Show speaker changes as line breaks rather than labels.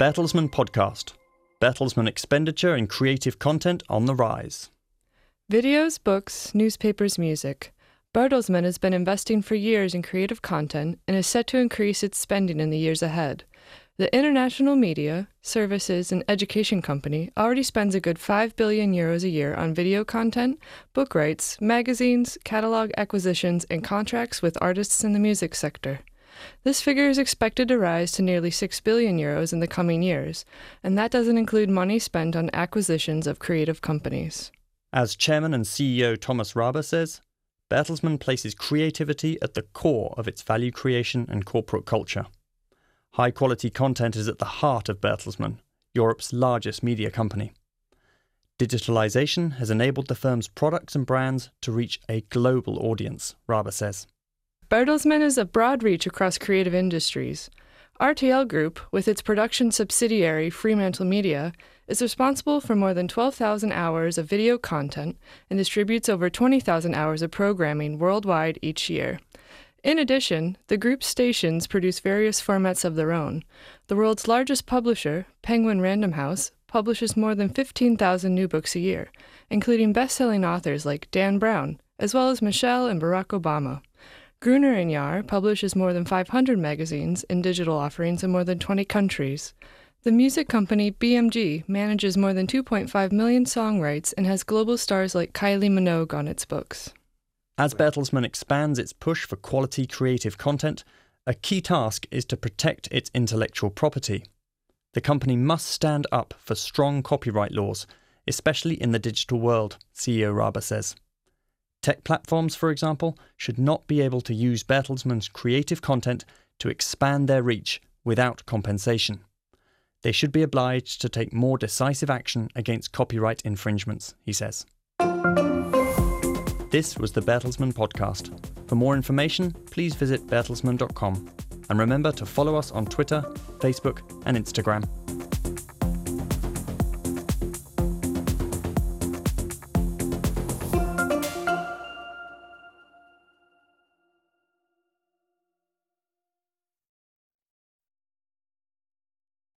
Bertelsmann Podcast Bertelsmann expenditure in creative content on the rise.
Videos, books, newspapers, music. Bertelsmann has been investing for years in creative content and is set to increase its spending in the years ahead. The international media, services, and education company already spends a good 5 billion euros a year on video content, book rights, magazines, catalog acquisitions, and contracts with artists in the music sector. This figure is expected to rise to nearly 6 billion euros in the coming years, and that doesn't include money spent on acquisitions of creative companies.
As chairman and CEO Thomas Rabe says, Bertelsmann places creativity at the core of its value creation and corporate culture. High quality content is at the heart of Bertelsmann, Europe's largest media company. Digitalization has enabled the firm's products and brands to reach a global audience, Rabe says.
Bertelsmann has a broad reach across creative industries. RTL Group, with its production subsidiary Fremantle Media, is responsible for more than 12,000 hours of video content and distributes over 20,000 hours of programming worldwide each year. In addition, the group's stations produce various formats of their own. The world's largest publisher, Penguin Random House, publishes more than 15,000 new books a year, including best selling authors like Dan Brown, as well as Michelle and Barack Obama. Gruner and Jahr publishes more than 500 magazines and digital offerings in more than 20 countries. The music company BMG manages more than 2.5 million song rights and has global stars like Kylie Minogue on its books.
As Bertelsmann expands its push for quality creative content, a key task is to protect its intellectual property. The company must stand up for strong copyright laws, especially in the digital world, CEO Rabe says. Tech platforms, for example, should not be able to use Bertelsmann's creative content to expand their reach without compensation. They should be obliged to take more decisive action against copyright infringements, he says. This was the Bertelsmann podcast. For more information, please visit bertelsmann.com. And remember to follow us on Twitter, Facebook, and Instagram.